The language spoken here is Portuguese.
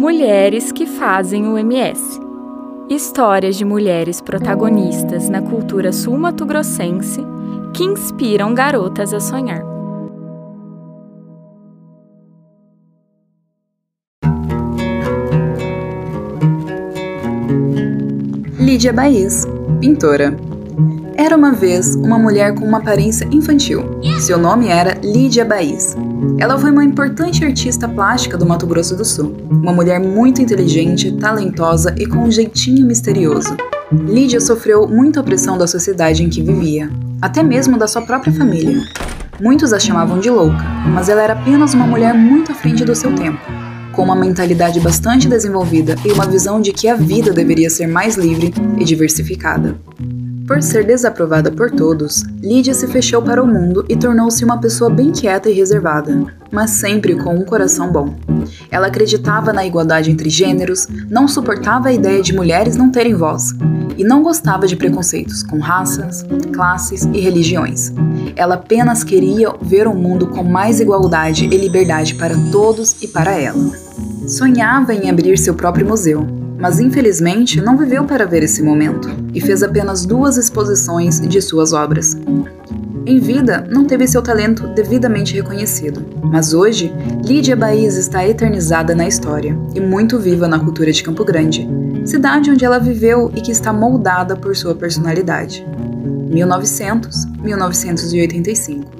Mulheres que fazem o MS. Histórias de mulheres protagonistas na cultura sul-mato-grossense que inspiram garotas a sonhar. Lídia Baís, pintora. Era uma vez uma mulher com uma aparência infantil. Seu nome era Lídia Baís. Ela foi uma importante artista plástica do Mato Grosso do Sul. Uma mulher muito inteligente, talentosa e com um jeitinho misterioso. Lídia sofreu muita opressão da sociedade em que vivia, até mesmo da sua própria família. Muitos a chamavam de louca, mas ela era apenas uma mulher muito à frente do seu tempo, com uma mentalidade bastante desenvolvida e uma visão de que a vida deveria ser mais livre e diversificada. Por ser desaprovada por todos, Lídia se fechou para o mundo e tornou-se uma pessoa bem quieta e reservada, mas sempre com um coração bom. Ela acreditava na igualdade entre gêneros, não suportava a ideia de mulheres não terem voz e não gostava de preconceitos com raças, classes e religiões. Ela apenas queria ver um mundo com mais igualdade e liberdade para todos e para ela. Sonhava em abrir seu próprio museu, mas infelizmente não viveu para ver esse momento e fez apenas duas exposições de suas obras. Em vida, não teve seu talento devidamente reconhecido, mas hoje, Lídia Baís está eternizada na história e muito viva na cultura de Campo Grande, cidade onde ela viveu e que está moldada por sua personalidade. 1900-1985